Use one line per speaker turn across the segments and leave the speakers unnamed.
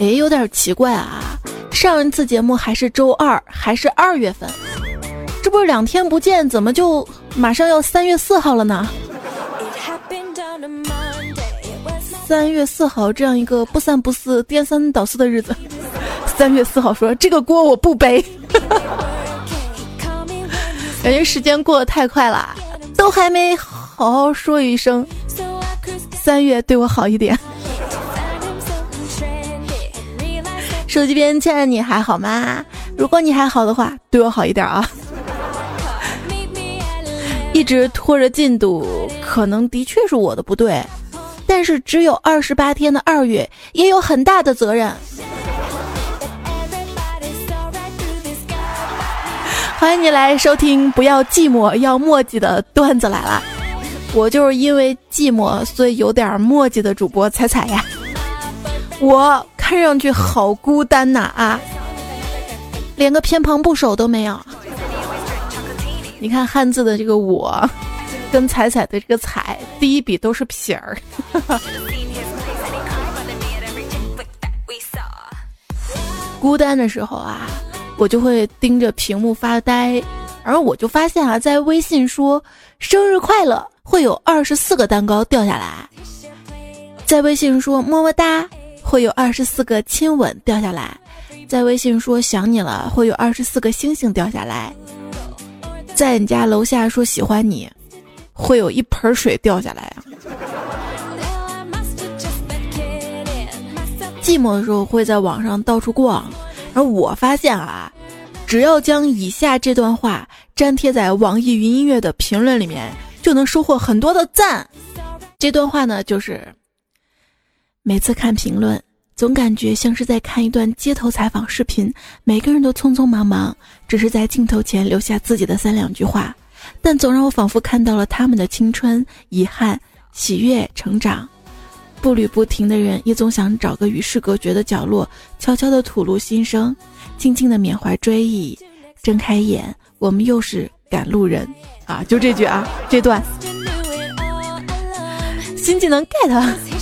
哎，有点奇怪啊！上一次节目还是周二，还是二月份，这不是两天不见，怎么就马上要三月四号了呢？三月四号这样一个不三不四、颠三倒四的日子，三月四号说这个锅我不背，感觉时间过得太快了，都还没好好说一声，三月对我好一点。手机边亲爱的你还好吗？如果你还好的话，对我好一点啊。一直拖着进度，可能的确是我的不对。但是只有二十八天的二月也有很大的责任。欢迎你来收听，不要寂寞，要墨迹的段子来了。我就是因为寂寞，所以有点墨迹的主播彩彩呀。我看上去好孤单呐啊，连个偏旁部首都没有。你看汉字的这个我。跟彩彩的这个彩，第一笔都是撇儿。孤单的时候啊，我就会盯着屏幕发呆，而我就发现啊，在微信说生日快乐会有二十四个蛋糕掉下来，在微信说么么哒会有二十四个亲吻掉下来，在微信说想你了会有二十四个星星掉下来，在你家楼下说喜欢你。会有一盆水掉下来啊！寂寞的时候会在网上到处逛，而我发现啊，只要将以下这段话粘贴在网易云音乐的评论里面，就能收获很多的赞。这段话呢，就是每次看评论，总感觉像是在看一段街头采访视频，每个人都匆匆忙忙，只是在镜头前留下自己的三两句话。但总让我仿佛看到了他们的青春、遗憾、喜悦、成长。步履不停的人，也总想找个与世隔绝的角落，悄悄地吐露心声，静静地缅怀追忆。睁开眼，我们又是赶路人啊！就这句啊，这段新技能 get，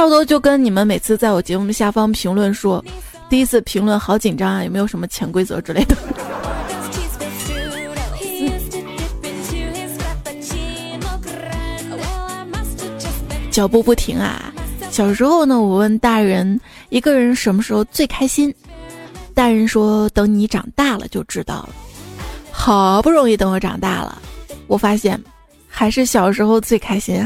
差不多就跟你们每次在我节目下方评论说，第一次评论好紧张啊，有没有什么潜规则之类的？脚步不停啊！小时候呢，我问大人一个人什么时候最开心，大人说等你长大了就知道了。好不容易等我长大了，我发现还是小时候最开心。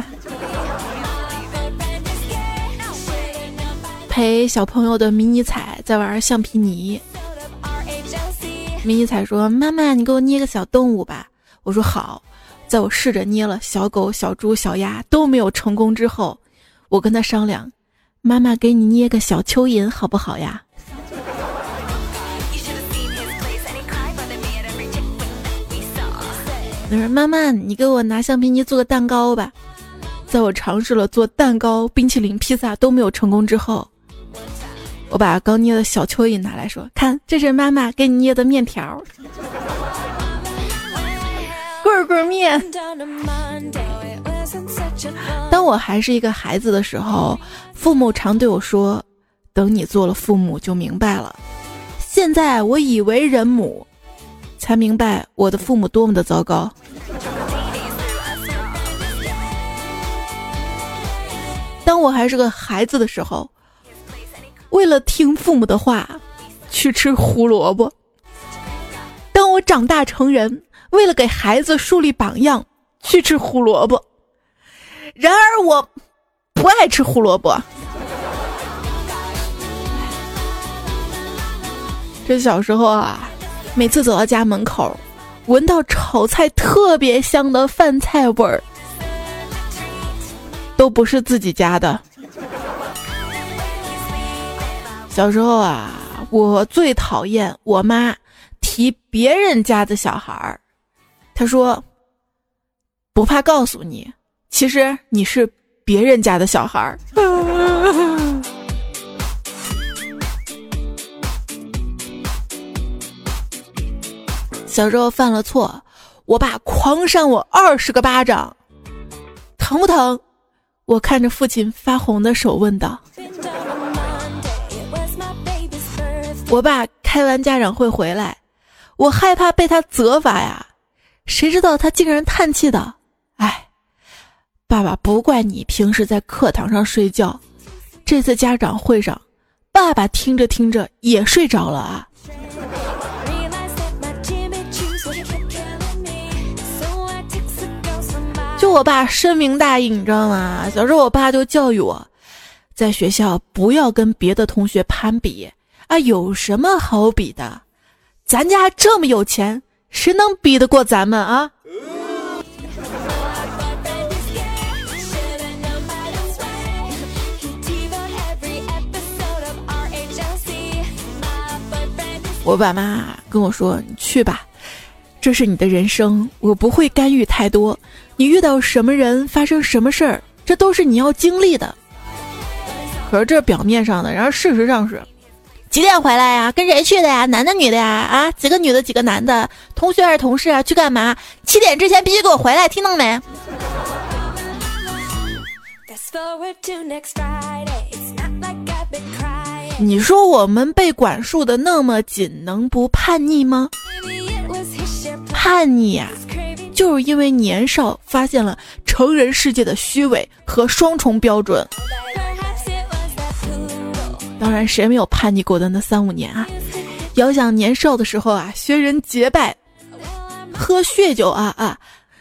陪小朋友的迷你彩在玩橡皮泥，迷你彩说：“妈妈，你给我捏个小动物吧。”我说：“好。”在我试着捏了小狗、小猪、小鸭都没有成功之后，我跟他商量：“妈妈给你捏个小蚯蚓好不好呀？”他说：“妈妈，你给我拿橡皮泥做个蛋糕吧。”在我尝试了做蛋糕、冰淇淋、披萨都没有成功之后，我把刚捏的小蚯蚓拿来说：“看，这是妈妈给你捏的面条。”棍棍面。当我还是一个孩子的时候，父母常对我说：“等你做了父母就明白了。”现在我已为人母，才明白我的父母多么的糟糕。当我还是个孩子的时候，为了听父母的话，去吃胡萝卜。当我长大成人。为了给孩子树立榜样，去吃胡萝卜。然而我不爱吃胡萝卜。这小时候啊，每次走到家门口，闻到炒菜特别香的饭菜味儿，都不是自己家的。小时候啊，我最讨厌我妈提别人家的小孩儿。她说：“不怕告诉你，其实你是别人家的小孩儿。小时候犯了错，我爸狂扇我二十个巴掌，疼不疼？我看着父亲发红的手问道：“我爸开完家长会回来，我害怕被他责罚呀。谁知道他竟然叹气道：‘哎，爸爸不怪你平时在课堂上睡觉，这次家长会上，爸爸听着听着也睡着了啊。’”就我爸深明大义，你知道吗？小时候我爸就教育我，在学校不要跟别的同学攀比啊，有什么好比的？咱家这么有钱，谁能比得过咱们啊？我爸妈跟我说：“你去吧。”这是你的人生，我不会干预太多。你遇到什么人，发生什么事儿，这都是你要经历的。可是这表面上的，然后事实上是几点回来呀？跟谁去的呀？男的女的呀？啊，几个女的，几个男的？同学还是同事啊？去干嘛？七点之前必须给我回来，听到没？你说我们被管束的那么紧，能不叛逆吗？叛逆呀，就是因为年少发现了成人世界的虚伪和双重标准。当然，谁没有叛逆过的那三五年啊？遥想年少的时候啊，学人结拜，喝血酒啊啊！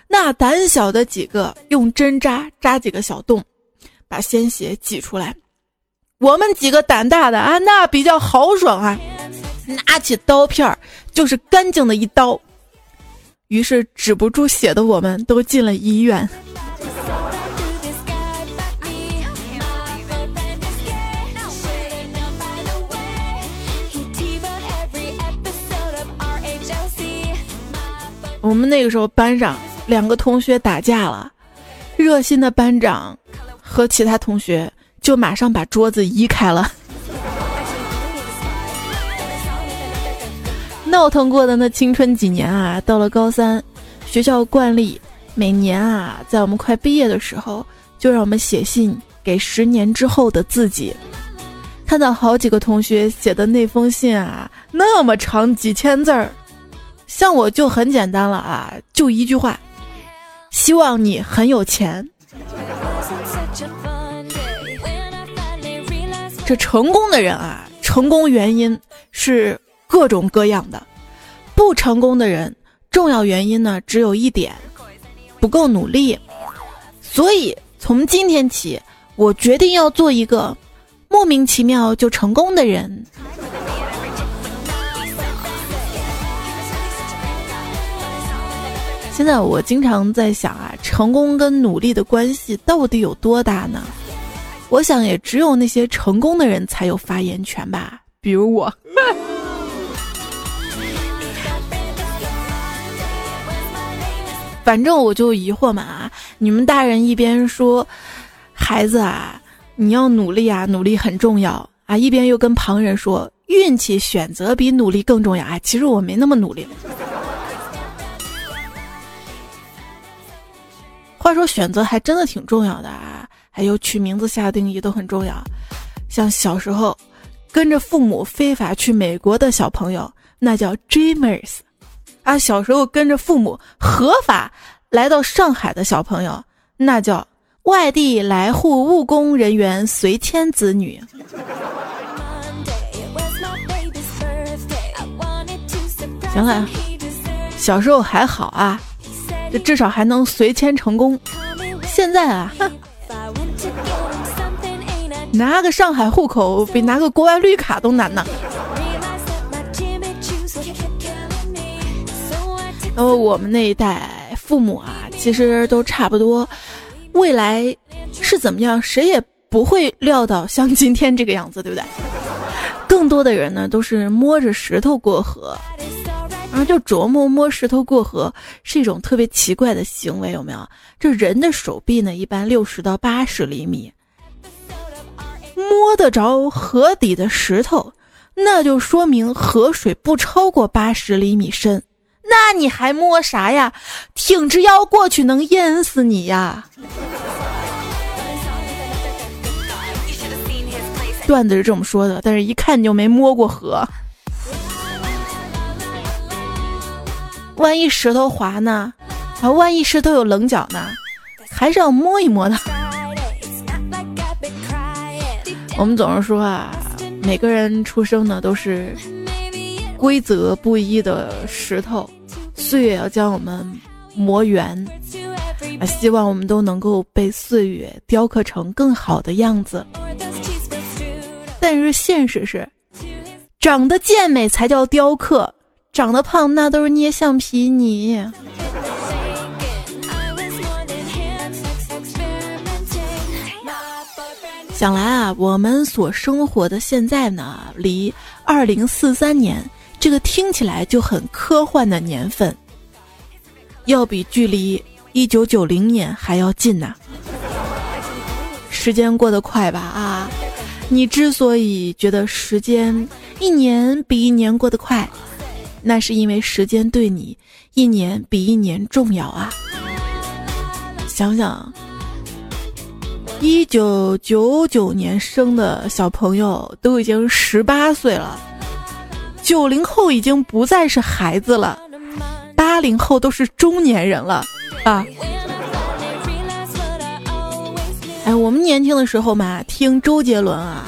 那胆小的几个用针扎扎几个小洞，把鲜血挤出来。我们几个胆大的啊，那比较豪爽啊，拿起刀片儿就是干净的一刀。于是止不住血的我们都进了医院。我们那个时候班上两个同学打架了，热心的班长和其他同学就马上把桌子移开了。闹腾过的那青春几年啊，到了高三，学校惯例每年啊，在我们快毕业的时候，就让我们写信给十年之后的自己。看到好几个同学写的那封信啊，那么长几千字儿，像我就很简单了啊，就一句话：希望你很有钱。这成功的人啊，成功原因是。各种各样的不成功的人，重要原因呢只有一点，不够努力。所以从今天起，我决定要做一个莫名其妙就成功的人。现在我经常在想啊，成功跟努力的关系到底有多大呢？我想也只有那些成功的人才有发言权吧，比如我。反正我就疑惑嘛啊！你们大人一边说，孩子啊，你要努力啊，努力很重要啊，一边又跟旁人说，运气选择比努力更重要啊。其实我没那么努力。话说选择还真的挺重要的啊，还有取名字、下定义都很重要。像小时候跟着父母非法去美国的小朋友，那叫 dreamers。啊，小时候跟着父母合法来到上海的小朋友，那叫外地来沪务工人员随迁子女。行了，小时候还好啊，这至少还能随迁成功。现在啊，拿个上海户口比拿个国外绿卡都难呢。然后我们那一代父母啊，其实都差不多，未来是怎么样，谁也不会料到像今天这个样子，对不对？更多的人呢，都是摸着石头过河，就琢磨摸石头过河是一种特别奇怪的行为，有没有？这人的手臂呢，一般六十到八十厘米，摸得着河底的石头，那就说明河水不超过八十厘米深。那你还摸啥呀？挺直腰过去能淹死你呀！段子是这么说的，但是一看就没摸过河。万一石头滑呢？啊，万一石头有棱角呢？还是要摸一摸的。我们总是说啊，每个人出生呢都是规则不一的石头，岁月要将我们磨圆。啊，希望我们都能够被岁月雕刻成更好的样子。但是现实是，长得健美才叫雕刻，长得胖那都是捏橡皮泥。想来啊，我们所生活的现在呢，离二零四三年这个听起来就很科幻的年份，要比距离一九九零年还要近呐。时间过得快吧啊！你之所以觉得时间一年比一年过得快，那是因为时间对你一年比一年重要啊。想想。一九九九年生的小朋友都已经十八岁了，九零后已经不再是孩子了，八零后都是中年人了啊！哎，我们年轻的时候嘛，听周杰伦啊，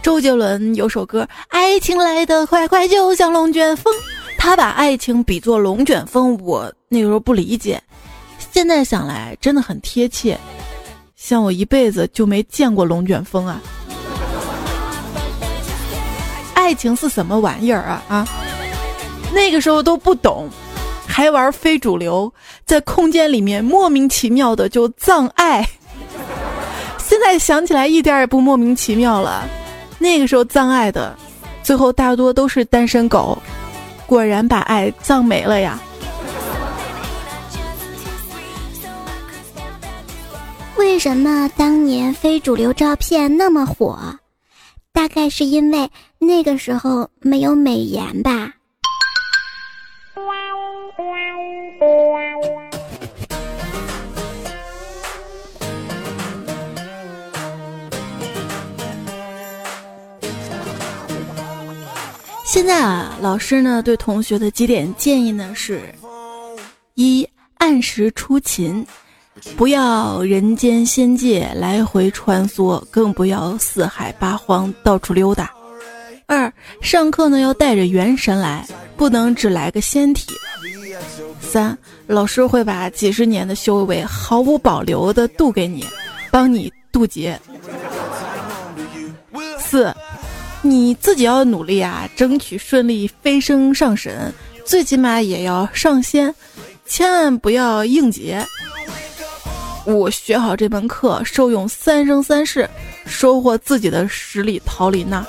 周杰伦有首歌《爱情来得快快就像龙卷风》，他把爱情比作龙卷风，我那个时候不理解，现在想来真的很贴切。像我一辈子就没见过龙卷风啊！爱情是什么玩意儿啊啊！那个时候都不懂，还玩非主流，在空间里面莫名其妙的就葬爱。现在想起来一点也不莫名其妙了，那个时候葬爱的，最后大多都是单身狗，果然把爱葬没了呀。
为什么当年非主流照片那么火？大概是因为那个时候没有美颜吧。
现在啊，老师呢对同学的几点建议呢是：一，按时出勤。不要人间仙界来回穿梭，更不要四海八荒到处溜达。二，上课呢要带着元神来，不能只来个仙体。三，老师会把几十年的修为毫无保留的渡给你，帮你渡劫。四，你自己要努力啊，争取顺利飞升上神，最起码也要上仙，千万不要应劫。五学好这门课，受用三生三世，收获自己的十里桃林呐。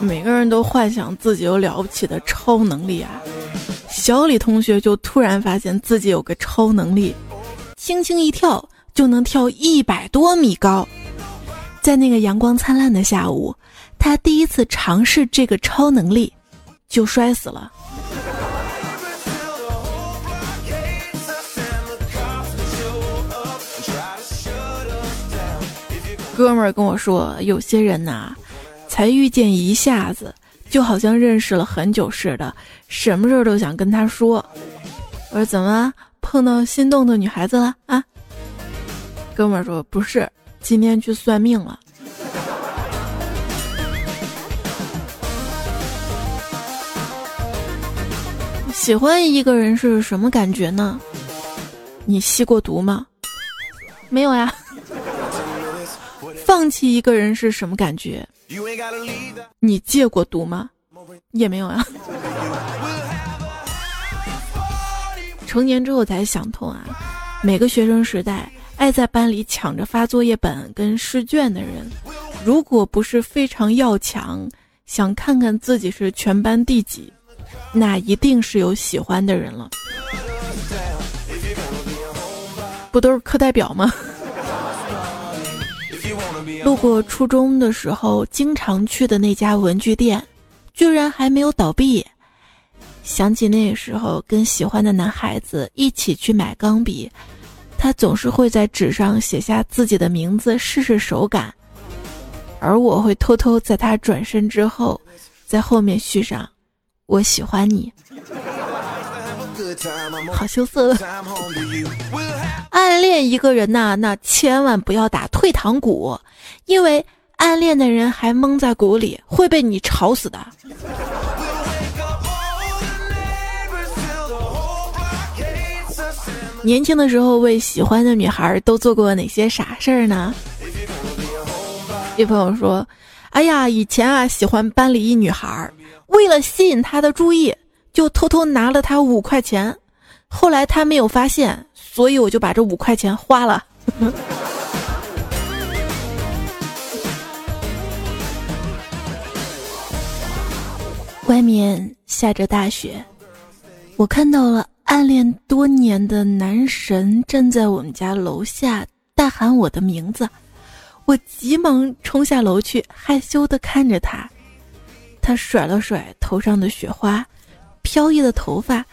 每个人都幻想自己有了不起的超能力啊！小李同学就突然发现自己有个超能力，轻轻一跳就能跳一百多米高。在那个阳光灿烂的下午，他第一次尝试这个超能力。就摔死了。哥们儿跟我说，有些人呐，才遇见一下子，就好像认识了很久似的，什么事儿都想跟他说。我说怎么碰到心动的女孩子了啊？哥们儿说不是，今天去算命了。喜欢一个人是什么感觉呢？你吸过毒吗？没有呀。放弃一个人是什么感觉？你戒过毒吗？也没有啊。成年之后才想通啊，每个学生时代爱在班里抢着发作业本跟试卷的人，如果不是非常要强，想看看自己是全班第几。那一定是有喜欢的人了，不都是课代表吗？路过初中的时候经常去的那家文具店，居然还没有倒闭。想起那个时候跟喜欢的男孩子一起去买钢笔，他总是会在纸上写下自己的名字试试手感，而我会偷偷在他转身之后，在后面续上“我喜欢你”。好羞涩。恋一个人呐，那千万不要打退堂鼓，因为暗恋的人还蒙在鼓里，会被你吵死的。年轻的时候为喜欢的女孩都做过哪些傻事儿呢？一朋友说：“哎呀，以前啊喜欢班里一女孩，为了吸引她的注意。”就偷偷拿了他五块钱，后来他没有发现，所以我就把这五块钱花了。外面下着大雪，我看到了暗恋多年的男神站在我们家楼下大喊我的名字，我急忙冲下楼去，害羞的看着他，他甩了甩头上的雪花。飘逸的头发，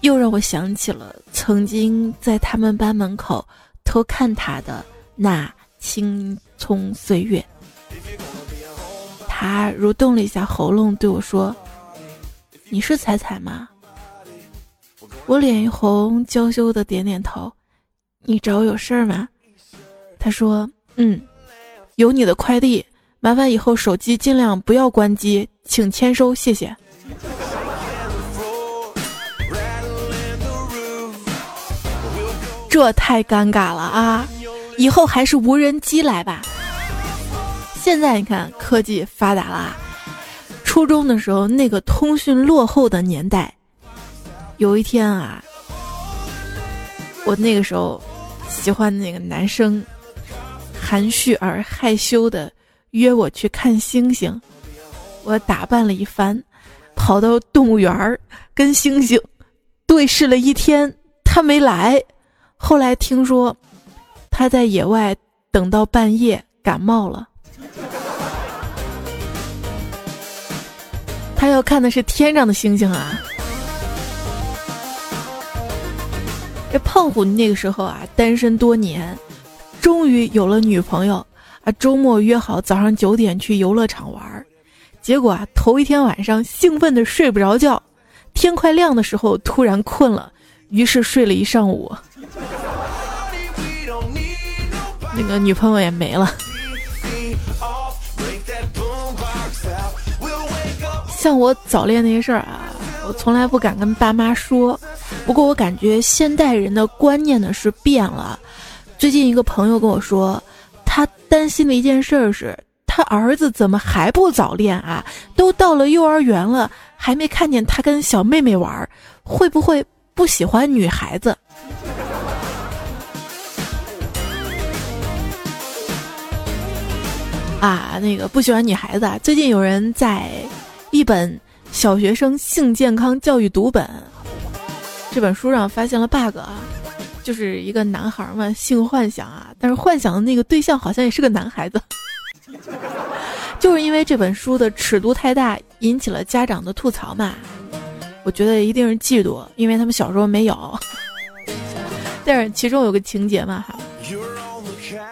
又让我想起了曾经在他们班门口偷看他的那青葱岁月。他蠕动了一下喉咙，对我说：“你是彩彩吗？”我脸一红，娇羞的点点头。你找我有事儿吗？他说：“嗯，有你的快递，麻烦以后手机尽量不要关机，请签收，谢谢。”这太尴尬了啊！以后还是无人机来吧。现在你看科技发达了，初中的时候那个通讯落后的年代，有一天啊，我那个时候喜欢那个男生，含蓄而害羞的约我去看星星，我打扮了一番，跑到动物园儿跟星星对视了一天，他没来。后来听说，他在野外等到半夜感冒了。他要看的是天上的星星啊！这胖虎那个时候啊，单身多年，终于有了女朋友啊。周末约好早上九点去游乐场玩，结果啊，头一天晚上兴奋的睡不着觉，天快亮的时候突然困了，于是睡了一上午。那个女朋友也没了。像我早恋那些事儿啊，我从来不敢跟爸妈说。不过我感觉现代人的观念呢是变了。最近一个朋友跟我说，他担心的一件事是，他儿子怎么还不早恋啊？都到了幼儿园了，还没看见他跟小妹妹玩，会不会不喜欢女孩子？啊，那个不喜欢女孩子。啊。最近有人在一本小学生性健康教育读本这本书上发现了 bug 啊，就是一个男孩嘛，性幻想啊，但是幻想的那个对象好像也是个男孩子，就是因为这本书的尺度太大，引起了家长的吐槽嘛。我觉得一定是嫉妒，因为他们小时候没有。但是其中有个情节嘛，哈，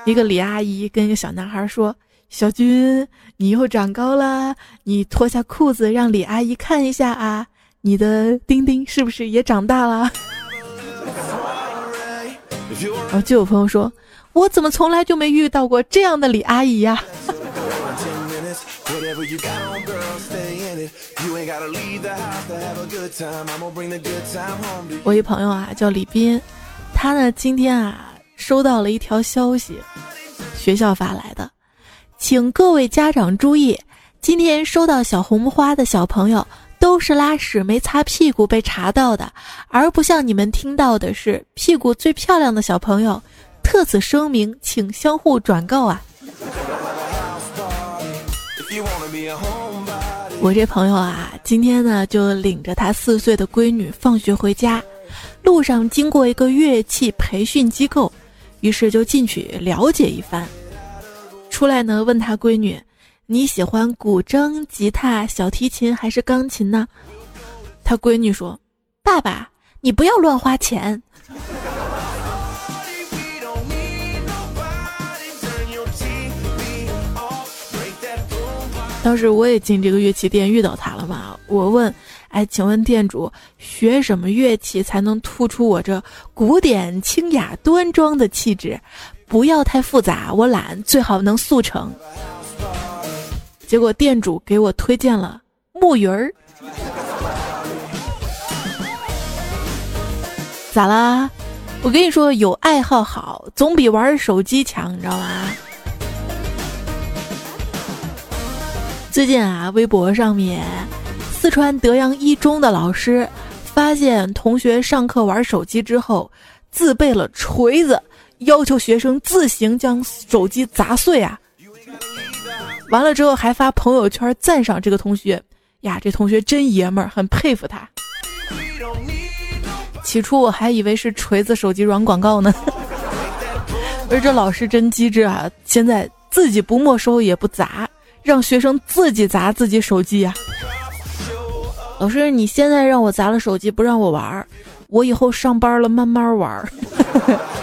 一个李阿姨跟一个小男孩说。小军，你又长高了，你脱下裤子让李阿姨看一下啊！你的丁丁是不是也长大了？然后就有朋友说，我怎么从来就没遇到过这样的李阿姨呀？我一朋友啊，叫李斌，他呢今天啊收到了一条消息，学校发来的。请各位家长注意，今天收到小红花的小朋友都是拉屎没擦屁股被查到的，而不像你们听到的是屁股最漂亮的小朋友。特此声明，请相互转告啊！我这朋友啊，今天呢就领着他四岁的闺女放学回家，路上经过一个乐器培训机构，于是就进去了解一番。出来呢？问他闺女：“你喜欢古筝、吉他、小提琴还是钢琴呢？”他闺女说：“爸爸，你不要乱花钱。”当时我也进这个乐器店遇到他了嘛，我问：“哎，请问店主学什么乐器才能突出我这古典清雅端庄的气质？不要太复杂，我懒，最好能速成。”结果店主给我推荐了木鱼儿。咋啦？我跟你说，有爱好好，总比玩手机强，你知道吗？最近啊，微博上面，四川德阳一中的老师发现同学上课玩手机之后，自备了锤子，要求学生自行将手机砸碎啊。完了之后还发朋友圈赞赏这个同学呀，这同学真爷们儿，很佩服他。起初我还以为是锤子手机软广告呢，而这老师真机智啊，现在自己不没收也不砸。让学生自己砸自己手机呀！老师，你现在让我砸了手机，不让我玩儿，我以后上班了慢慢玩儿。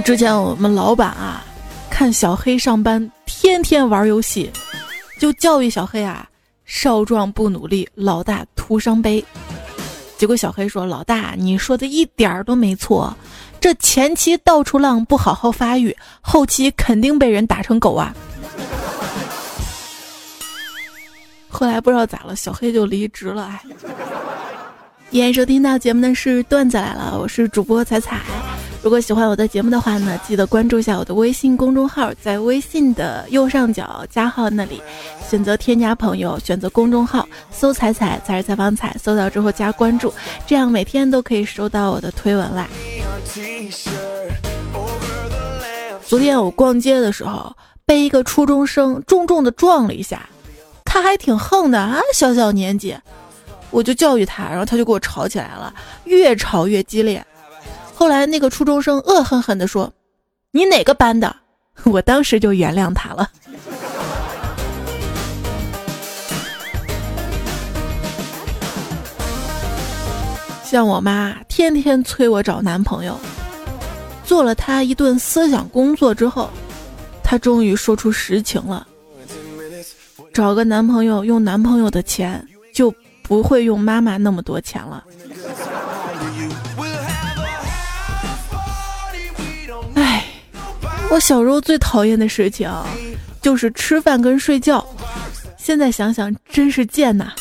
之前我们老板啊，看小黑上班天天玩游戏，就教育小黑啊：少壮不努力，老大徒伤悲。结果小黑说：“老大，你说的一点儿都没错。”这前期到处浪，不好好发育，后期肯定被人打成狗啊！后来不知道咋了，小黑就离职了。哎，依然收听到节目的是段子来了，我是主播彩彩。如果喜欢我的节目的话呢，记得关注一下我的微信公众号，在微信的右上角加号那里选择添加朋友，选择公众号，搜“彩彩”才是采访彩，搜到之后加关注，这样每天都可以收到我的推文啦。昨天我逛街的时候，被一个初中生重重的撞了一下，他还挺横的啊，小小年纪，我就教育他，然后他就跟我吵起来了，越吵越激烈。后来那个初中生恶狠狠地说：“你哪个班的？” 我当时就原谅他了。像我妈天天催我找男朋友，做了她一顿思想工作之后，她终于说出实情了：找个男朋友用男朋友的钱，就不会用妈妈那么多钱了。我小时候最讨厌的事情就是吃饭跟睡觉，现在想想真是贱呐。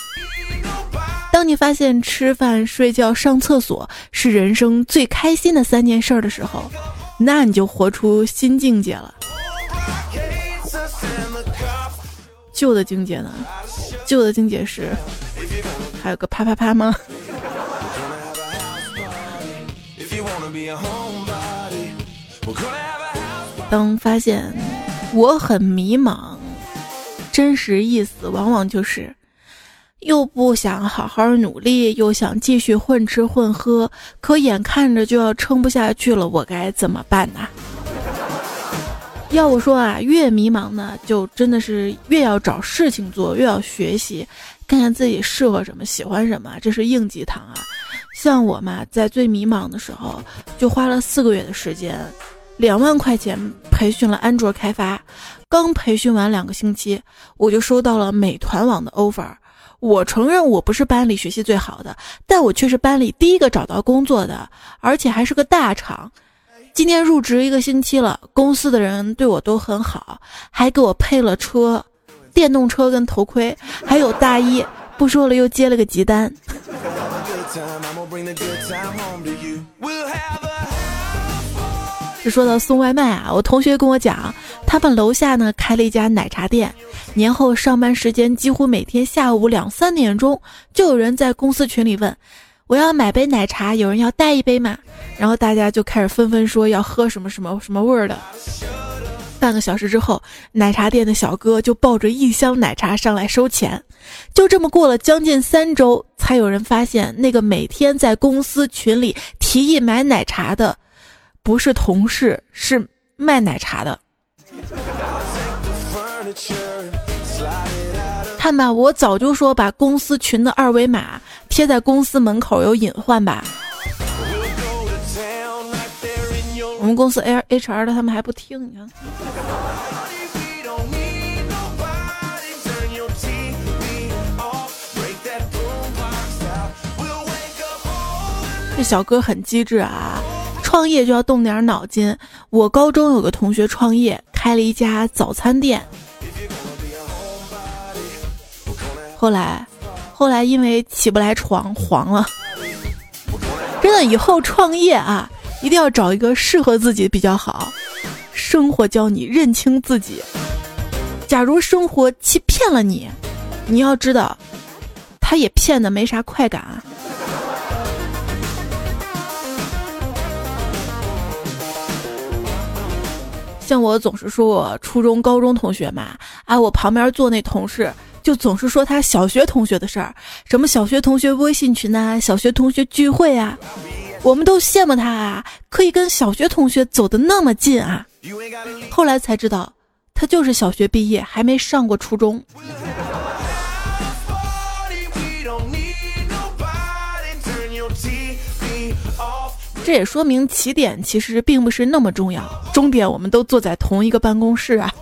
当你发现吃饭、睡觉、上厕所是人生最开心的三件事的时候，那你就活出新境界了。旧的境界呢？旧的境界是还有个啪啪啪吗？当发现我很迷茫，真实意思往往就是又不想好好努力，又想继续混吃混喝，可眼看着就要撑不下去了，我该怎么办呢？要我说啊，越迷茫呢，就真的是越要找事情做，越要学习，看看自己适合什么，喜欢什么，这是应急糖啊。像我嘛，在最迷茫的时候，就花了四个月的时间。两万块钱培训了安卓开发，刚培训完两个星期，我就收到了美团网的 offer。我承认我不是班里学习最好的，但我却是班里第一个找到工作的，而且还是个大厂。今天入职一个星期了，公司的人对我都很好，还给我配了车，电动车跟头盔，还有大衣。不说了，又接了个急单。就说到送外卖啊，我同学跟我讲，他们楼下呢开了一家奶茶店，年后上班时间几乎每天下午两三点钟，就有人在公司群里问，我要买杯奶茶，有人要带一杯吗？然后大家就开始纷纷说要喝什么什么什么味儿的。半个小时之后，奶茶店的小哥就抱着一箱奶茶上来收钱，就这么过了将近三周，才有人发现那个每天在公司群里提议买奶茶的。不是同事，是卖奶茶的。看吧，我早就说把公司群的二维码贴在公司门口有隐患吧。我们公司 H H R 的他们还不听，你看。这小哥很机智啊，创业就要动点脑筋。我高中有个同学创业，开了一家早餐店。后来，后来因为起不来床黄了。真的，以后创业啊，一定要找一个适合自己比较好。生活教你认清自己。假如生活欺骗了你，你要知道，他也骗的没啥快感啊。像我总是说我初中、高中同学嘛，啊，我旁边坐那同事就总是说他小学同学的事儿，什么小学同学微信群呐，小学同学聚会啊，我们都羡慕他啊，可以跟小学同学走得那么近啊。后来才知道，他就是小学毕业还没上过初中。这也说明起点其实并不是那么重要，终点我们都坐在同一个办公室啊。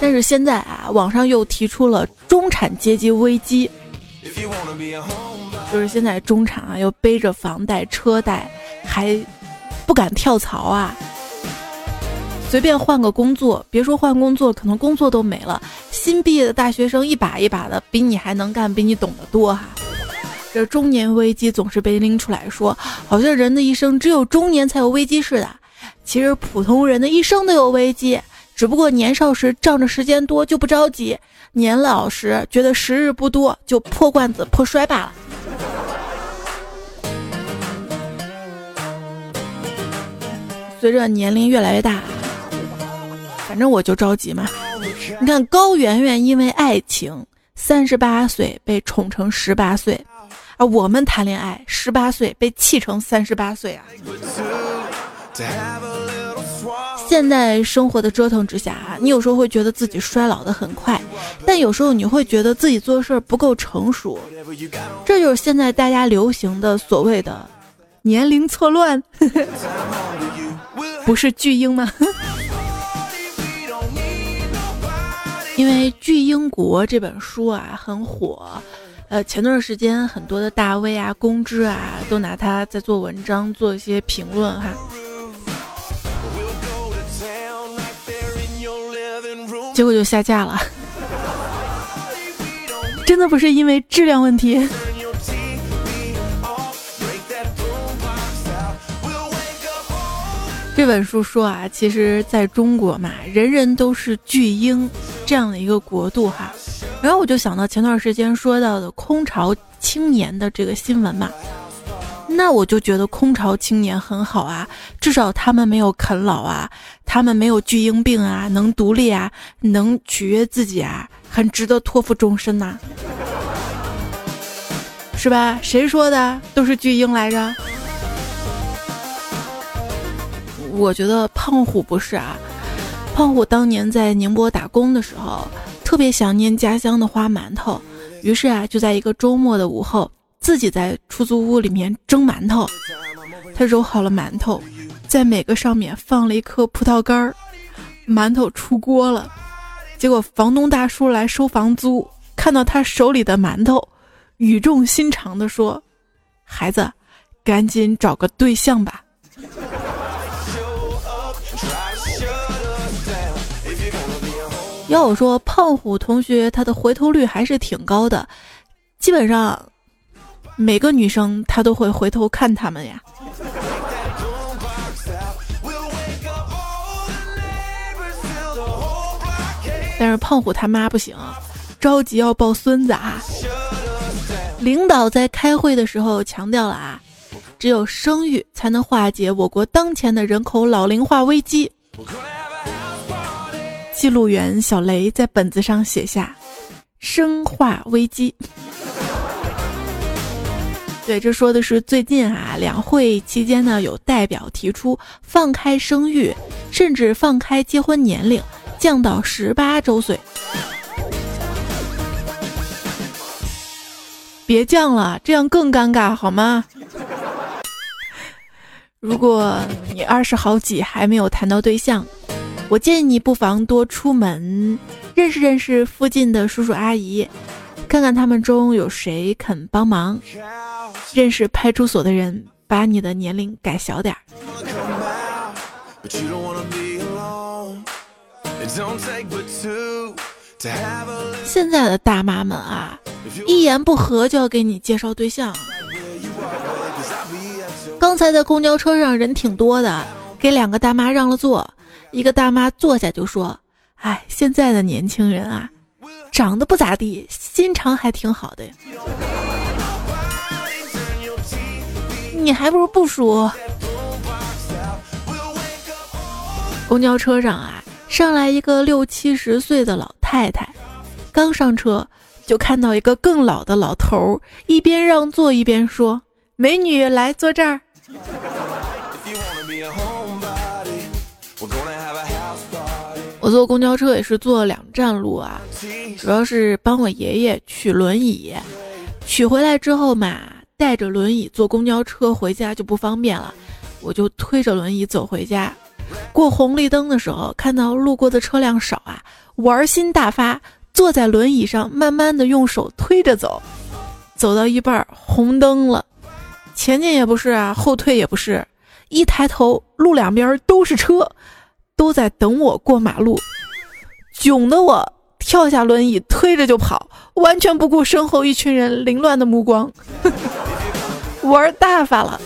但是现在啊，网上又提出了中产阶级危机，就是现在中产啊，又背着房贷车贷，还不敢跳槽啊。随便换个工作，别说换工作，可能工作都没了。新毕业的大学生一把一把的，比你还能干，比你懂得多哈。这中年危机总是被拎出来说，好像人的一生只有中年才有危机似的。其实普通人的一生都有危机，只不过年少时仗着时间多就不着急，年老时觉得时日不多就破罐子破摔罢了。随着年龄越来越大。反正我就着急嘛，你看高圆圆因为爱情三十八岁被宠成十八岁，而我们谈恋爱十八岁被气成三十八岁啊！现在生活的折腾之下啊，你有时候会觉得自己衰老的很快，但有时候你会觉得自己做事不够成熟，这就是现在大家流行的所谓的年龄错乱，不是巨婴吗？因为《巨婴国》这本书啊很火，呃，前段时间很多的大 V 啊、公知啊都拿它在做文章、做一些评论哈，结果就下架了，真的不是因为质量问题。这本书说啊，其实在中国嘛，人人都是巨婴这样的一个国度哈。然后我就想到前段时间说到的空巢青年的这个新闻嘛，那我就觉得空巢青年很好啊，至少他们没有啃老啊，他们没有巨婴病啊，能独立啊，能取悦自己啊，很值得托付终身呐，是吧？谁说的？都是巨婴来着。我觉得胖虎不是啊，胖虎当年在宁波打工的时候，特别想念家乡的花馒头，于是啊，就在一个周末的午后，自己在出租屋里面蒸馒头。他揉好了馒头，在每个上面放了一颗葡萄干儿，馒头出锅了。结果房东大叔来收房租，看到他手里的馒头，语重心长地说：“孩子，赶紧找个对象吧。”要我说，胖虎同学他的回头率还是挺高的，基本上每个女生他都会回头看他们呀。但是胖虎他妈不行，着急要抱孙子啊。领导在开会的时候强调了啊，只有生育才能化解我国当前的人口老龄化危机。记录员小雷在本子上写下“生化危机”，对，这说的是最近啊，两会期间呢，有代表提出放开生育，甚至放开结婚年龄，降到十八周岁。别降了，这样更尴尬，好吗？如果你二十好几还没有谈到对象，我建议你不妨多出门，认识认识附近的叔叔阿姨，看看他们中有谁肯帮忙。认识派出所的人，把你的年龄改小点儿。现在的大妈们啊，一言不合就要给你介绍对象。刚才在公交车上人挺多的，给两个大妈让了座，一个大妈坐下就说：“哎，现在的年轻人啊，长得不咋地，心肠还挺好的。”你还不如不说。公交车上啊，上来一个六七十岁的老太太，刚上车就看到一个更老的老头儿，一边让座一边说：“美女，来坐这儿。”我坐公交车也是坐了两站路啊，主要是帮我爷爷取轮椅，取回来之后嘛。带着轮椅坐公交车回家就不方便了，我就推着轮椅走回家。过红绿灯的时候，看到路过的车辆少啊，玩心大发，坐在轮椅上慢慢的用手推着走。走到一半，红灯了，前进也不是啊，后退也不是，一抬头，路两边都是车，都在等我过马路，囧的我。跳下轮椅，推着就跑，完全不顾身后一群人凌乱的目光，玩大发了。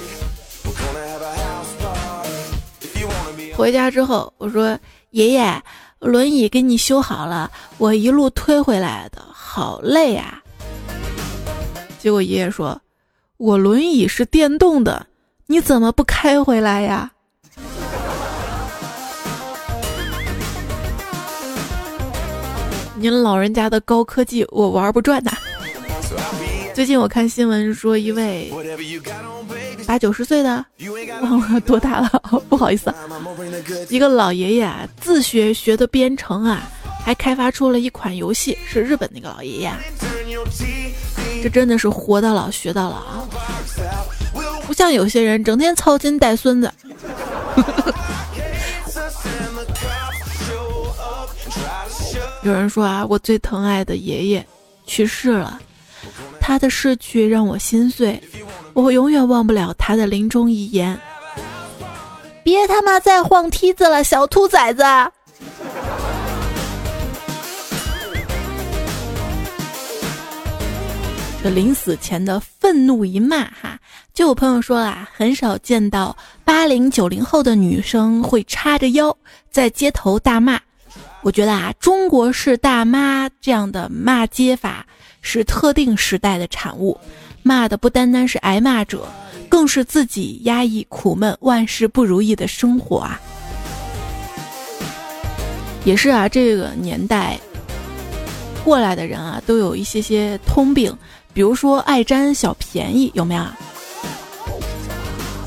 回家之后，我说：“爷爷，轮椅给你修好了，我一路推回来的，好累啊。”结果爷爷说：“我轮椅是电动的，你怎么不开回来呀？”您老人家的高科技我玩不转呐。最近我看新闻说，一位八九十岁的，忘了多大了，不好意思，一个老爷爷啊，自学学的编程啊，还开发出了一款游戏，是日本那个老爷爷。这真的是活到老学到老啊，不像有些人整天操心带孙子。有人说啊，我最疼爱的爷爷去世了，他的逝去让我心碎，我永远忘不了他的临终遗言：别他妈再晃梯子了，小兔崽子！这临死前的愤怒一骂，哈，就有朋友说啊，很少见到八零九零后的女生会叉着腰在街头大骂。我觉得啊，中国式大妈这样的骂街法是特定时代的产物，骂的不单单是挨骂者，更是自己压抑苦闷、万事不如意的生活啊。也是啊，这个年代过来的人啊，都有一些些通病，比如说爱占小便宜，有没有？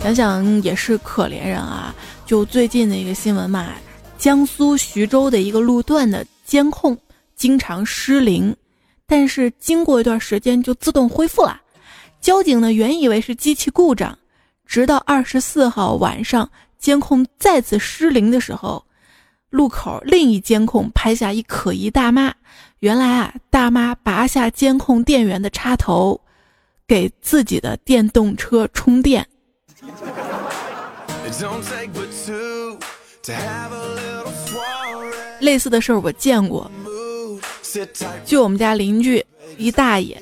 想想也是可怜人啊。就最近的一个新闻嘛。江苏徐州的一个路段的监控经常失灵，但是经过一段时间就自动恢复了。交警呢原以为是机器故障，直到二十四号晚上监控再次失灵的时候，路口另一监控拍下一可疑大妈。原来啊，大妈拔下监控电源的插头，给自己的电动车充电。类似的事儿我见过，就我们家邻居一大爷，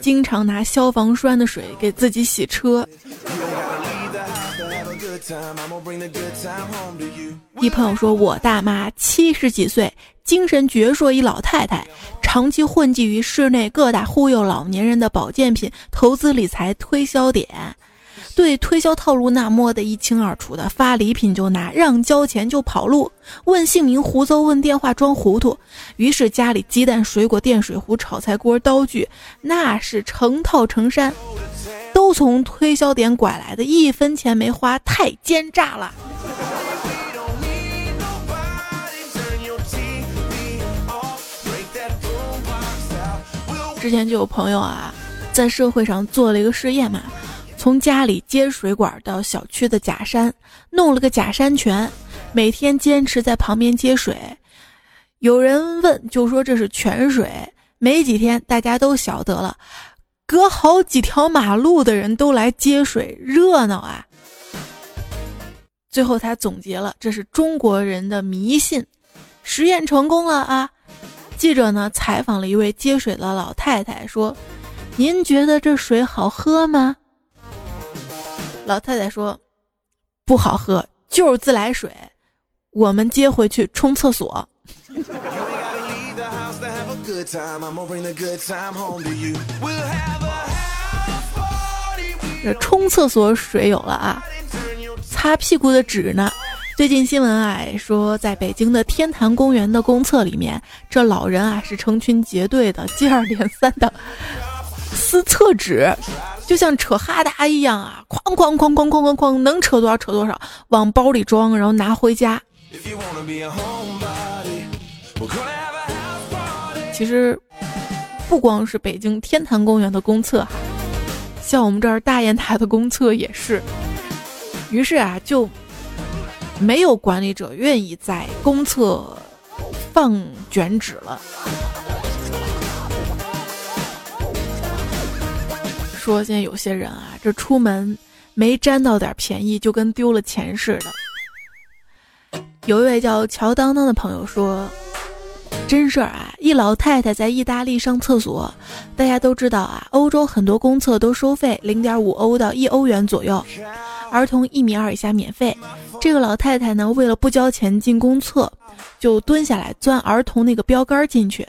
经常拿消防栓的水给自己洗车。一朋友说，我大妈七十几岁，精神矍铄一老太太，长期混迹于市内各大忽悠老年人的保健品投资理财推销点。对推销套路那摸得一清二楚的，发礼品就拿，让交钱就跑路，问姓名胡诌，问电话装糊涂。于是家里鸡蛋、水果、电水壶、炒菜锅、刀具，那是成套成山，都从推销点拐来的，一分钱没花，太奸诈了。之前就有朋友啊，在社会上做了一个试验嘛，从家里接水管到小区的假山，弄了个假山泉，每天坚持在旁边接水。有人问，就说这是泉水。没几天，大家都晓得了，隔好几条马路的人都来接水，热闹啊。最后他总结了，这是中国人的迷信。实验成功了啊！记者呢采访了一位接水的老太太，说：“您觉得这水好喝吗？”老太太说：“不好喝，就是自来水，我们接回去冲厕所。”这冲厕所水有了啊，擦屁股的纸呢？最近新闻啊说，在北京的天坛公园的公厕里面，这老人啊是成群结队的，接二连三的撕厕纸，就像扯哈达一样啊，哐哐哐哐哐哐哐，能扯多少扯多少，往包里装，然后拿回家。其实，不光是北京天坛公园的公厕，像我们这儿大雁塔的公厕也是。于是啊，就。没有管理者愿意在公厕放卷纸了。说现在有些人啊，这出门没沾到点便宜，就跟丢了钱似的。有一位叫乔当当的朋友说：“真事儿啊，一老太太在意大利上厕所。大家都知道啊，欧洲很多公厕都收费，零点五欧到一欧元左右。”儿童一米二以下免费。这个老太太呢，为了不交钱进公厕，就蹲下来钻儿童那个标杆进去。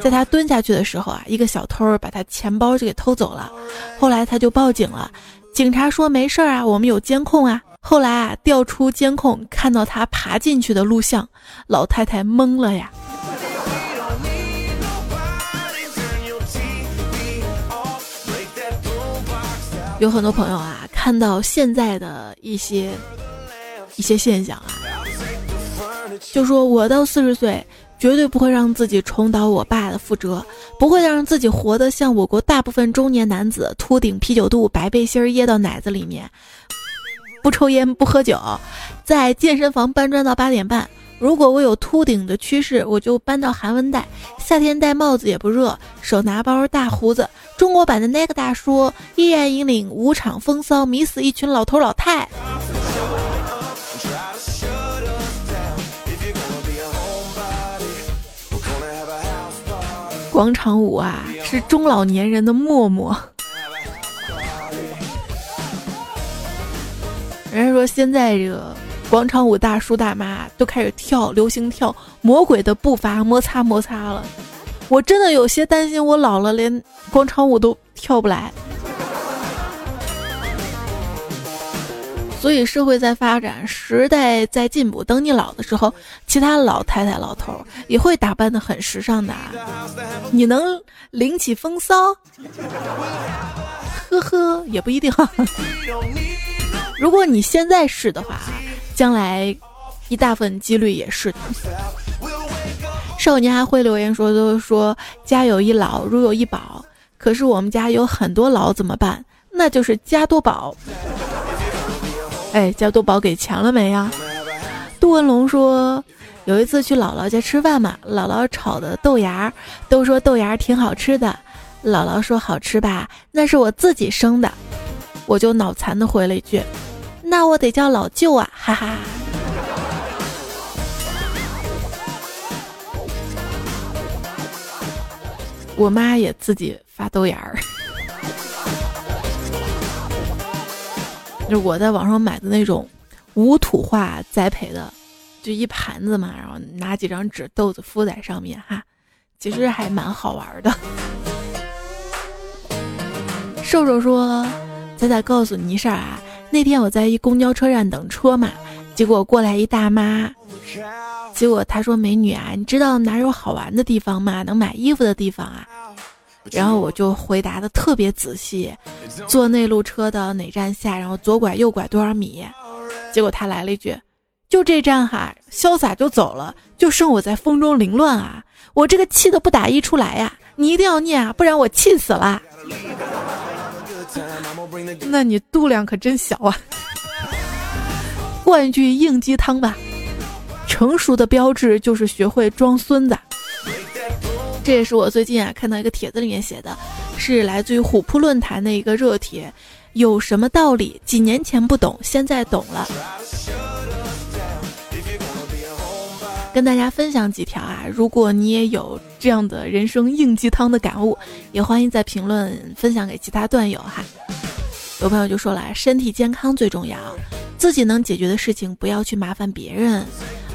在她蹲下去的时候啊，一个小偷把她钱包就给偷走了。后来她就报警了，警察说没事儿啊，我们有监控啊。后来啊，调出监控，看到她爬进去的录像，老太太懵了呀。有很多朋友啊，看到现在的一些一些现象啊，就说我到四十岁，绝对不会让自己重蹈我爸的覆辙，不会让自己活得像我国大部分中年男子，秃顶、啤酒肚、白背心掖到奶子里面，不抽烟不喝酒，在健身房搬砖到八点半。如果我有秃顶的趋势，我就搬到韩文带，夏天戴帽子也不热，手拿包大胡子，中国版的那个大叔，依然引领五场风骚，迷死一群老头老太。广场舞啊，是中老年人的陌陌。人家说现在这个。广场舞大叔大妈都开始跳流行跳魔鬼的步伐摩擦摩擦了，我真的有些担心，我老了连广场舞都跳不来。所以社会在发展，时代在进步，等你老的时候，其他老太太老头也会打扮的很时尚的，你能领起风骚？呵呵，也不一定。如果你现在是的话。将来，一大部分几率也是的。少年还会留言说：“都说家有一老，如有一宝。可是我们家有很多老，怎么办？那就是加多宝。哎，加多宝给钱了没呀？”杜文龙说：“有一次去姥姥家吃饭嘛，姥姥炒的豆芽，都说豆芽挺好吃的。姥姥说好吃吧，那是我自己生的。我就脑残的回了一句。”那我得叫老舅啊，哈哈。我妈也自己发豆芽儿，就我在网上买的那种无土化栽培的，就一盘子嘛，然后拿几张纸豆子敷在上面哈，其实还蛮好玩的。瘦瘦说：“仔仔告诉你一事儿啊。”那天我在一公交车站等车嘛，结果过来一大妈，结果她说：“美女啊，你知道哪有好玩的地方吗？能买衣服的地方啊？”然后我就回答的特别仔细，坐内陆车的哪站下，然后左拐右拐多少米。结果她来了一句：“就这站哈，潇洒就走了，就剩我在风中凌乱啊！我这个气的不打一处来呀！你一定要念啊，不然我气死了。” 那你度量可真小啊！灌一句硬鸡汤吧，成熟的标志就是学会装孙子。这也是我最近啊看到一个帖子里面写的，是来自于虎扑论坛的一个热帖。有什么道理？几年前不懂，现在懂了。跟大家分享几条啊，如果你也有这样的人生硬鸡汤的感悟，也欢迎在评论分享给其他段友哈。有朋友就说了，身体健康最重要，自己能解决的事情不要去麻烦别人。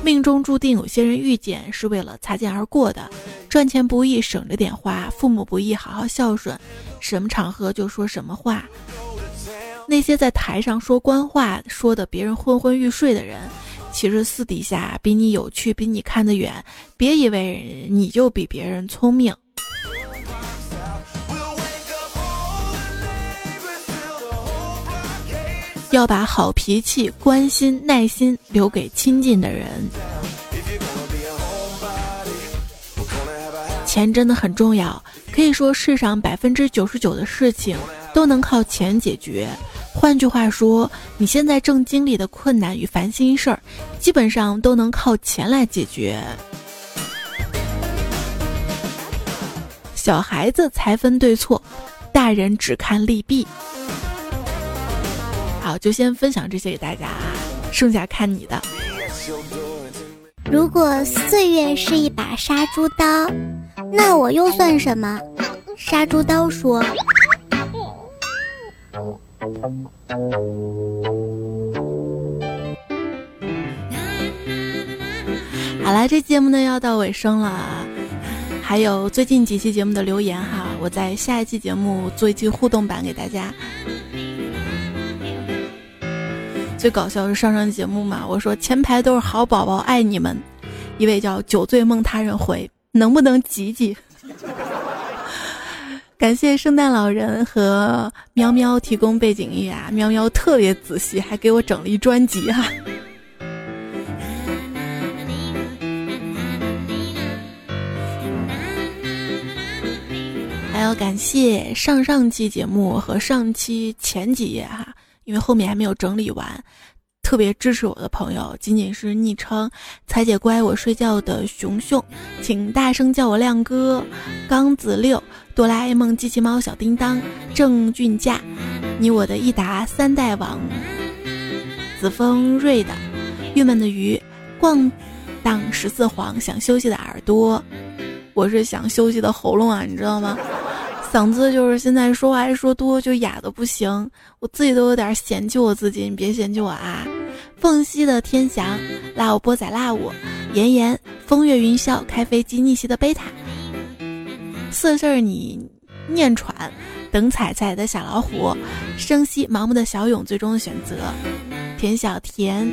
命中注定有些人遇见是为了擦肩而过的，赚钱不易，省着点花；父母不易，好好孝顺。什么场合就说什么话。那些在台上说官话，说的别人昏昏欲睡的人。其实私底下比你有趣，比你看得远。别以为你就比别人聪明。要把好脾气、关心、耐心留给亲近的人。钱真的很重要，可以说世上百分之九十九的事情都能靠钱解决。换句话说，你现在正经历的困难与烦心事儿，基本上都能靠钱来解决。小孩子才分对错，大人只看利弊。好，就先分享这些给大家，剩下看你的。
如果岁月是一把杀猪刀，那我又算什么？杀猪刀说。
好了，这节目呢要到尾声了，还有最近几期节目的留言哈，我在下一期节目做一期互动版给大家。最搞笑是上上节目嘛，我说前排都是好宝宝，爱你们。一位叫酒醉梦他人回，能不能挤挤？感谢圣诞老人和喵喵提供背景音乐啊！喵喵特别仔细，还给我整了一专辑哈。还要感谢上上期节目和上期前几页哈，因为后面还没有整理完。特别支持我的朋友，仅仅是昵称“彩姐乖，我睡觉”的熊熊，请大声叫我亮哥。刚子六、哆啦 A 梦、机器猫、小叮当、郑俊佳，你我的益达三代王，子枫瑞的，郁闷的鱼，逛荡十四黄，想休息的耳朵，我是想休息的喉咙啊，你知道吗？嗓子就是现在说话一说多就哑的不行，我自己都有点嫌弃我自己，你别嫌弃我啊。凤溪的天翔，辣我波仔辣我，炎炎风月云霄，开飞机逆袭的贝塔，四字你念喘，等彩彩的小老虎，生息盲目的小勇，最终的选择，田小田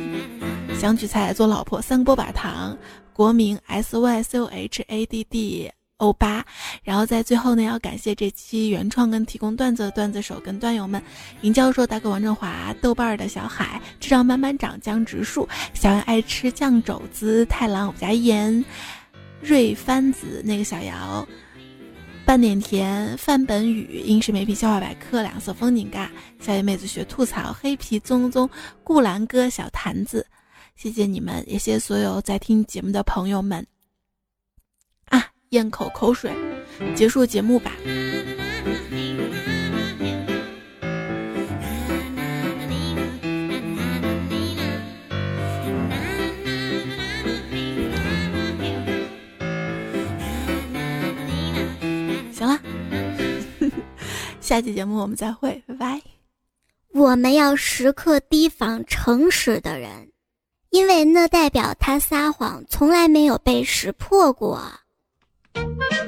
想娶彩彩做老婆，三波板糖，国名 S Y C O H A D D。欧巴，然后在最后呢，要感谢这期原创跟提供段子的段子手跟段友们：尹教授、大哥王振华、豆瓣儿的小海、智障慢慢长、江直树、小圆爱吃酱肘子、太郎、我们家盐、瑞番子、那个小姚、半点甜、范本宇、英式美品笑话百科、两色风景嘎、小野妹子学吐槽、黑皮宗宗、顾兰哥、小坛子，谢谢你们，也谢谢所有在听节目的朋友们。咽口口水，结束节目吧。行了，下期节目我们再会，拜拜。
我们要时刻提防诚实的人，因为那代表他撒谎从来没有被识破过。Thank you.